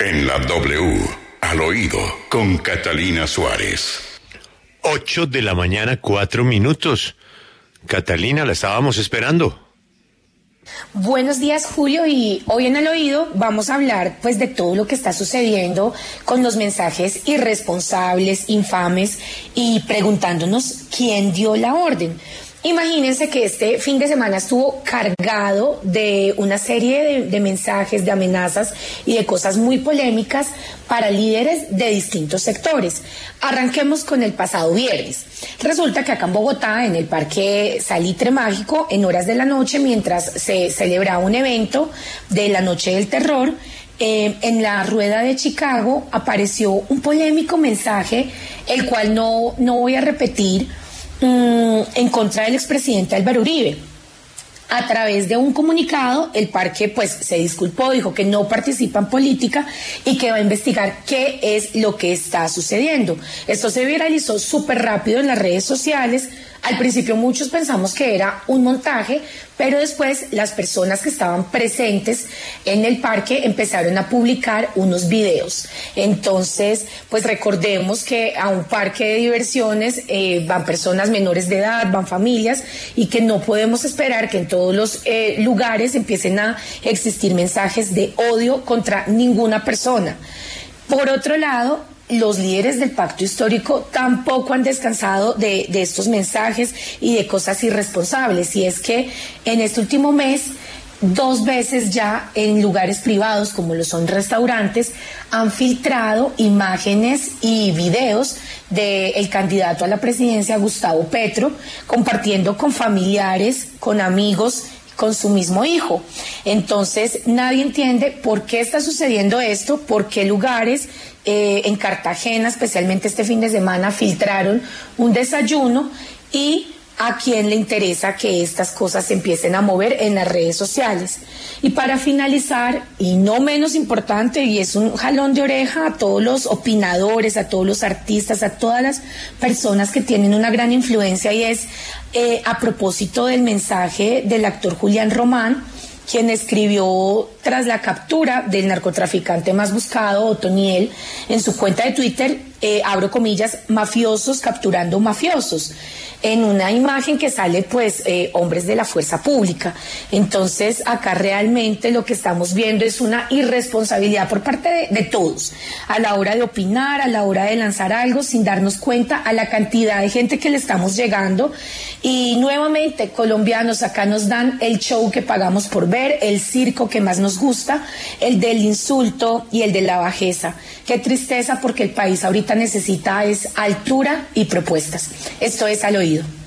En la W, al oído, con Catalina Suárez. 8 de la mañana, cuatro minutos. Catalina, la estábamos esperando. Buenos días, Julio, y hoy en el oído vamos a hablar pues de todo lo que está sucediendo con los mensajes irresponsables, infames y preguntándonos quién dio la orden. Imagínense que este fin de semana estuvo cargado de una serie de, mensajes, de amenazas y de cosas muy polémicas para líderes de distintos sectores. Arranquemos con el pasado viernes. Resulta que acá en Bogotá, en el Parque Salitre Mágico, en horas de la noche, mientras se celebraba un evento de la Noche del Terror, eh, en la rueda de Chicago apareció un polémico mensaje, el cual no, no voy a repetir Mm, en contra del expresidente Álvaro Uribe. A través de un comunicado, el parque pues se disculpó, dijo que no participa en política y que va a investigar qué es lo que está sucediendo. Esto se viralizó súper rápido en las redes sociales al principio muchos pensamos que era un montaje, pero después las personas que estaban presentes en el parque empezaron a publicar unos videos. Entonces, pues recordemos que a un parque de diversiones eh, van personas menores de edad, van familias y que no podemos esperar que en todos los eh, lugares empiecen a existir mensajes de odio contra ninguna persona. Por otro lado, los líderes del pacto histórico tampoco han descansado de, estos mensajes y de cosas irresponsables. Y es que en este último mes dos veces ya en lugares privados como lo son restaurantes han filtrado imágenes y videos del candidato a la presidencia Gustavo Petro compartiendo con familiares, con amigos con su mismo hijo. Entonces, nadie entiende por qué está sucediendo esto, por qué lugares eh, en Cartagena, especialmente este fin de semana, filtraron un desayuno y a quién le interesa que estas cosas se empiecen a mover en las redes sociales. Y para finalizar, y no menos importante, y es un jalón de oreja a todos los opinadores, a todos los artistas, a todas las personas que tienen una gran influencia, y es eh, a propósito del mensaje del actor Julián Román, quien escribió tras la captura del narcotraficante más buscado, Otoniel, en su cuenta de Twitter, eh, abro comillas, mafiosos capturando mafiosos en una imagen que sale pues eh, hombres de la fuerza pública. Entonces acá realmente lo que estamos viendo es una irresponsabilidad por parte de, todos a la hora de opinar, a la hora de lanzar algo sin darnos cuenta a la cantidad de gente que le estamos llegando y nuevamente colombianos acá nos dan el show que pagamos por el circo que más nos gusta, el del insulto y el de la bajeza. Qué tristeza porque el país ahorita necesita es altura y propuestas. Esto es al oído.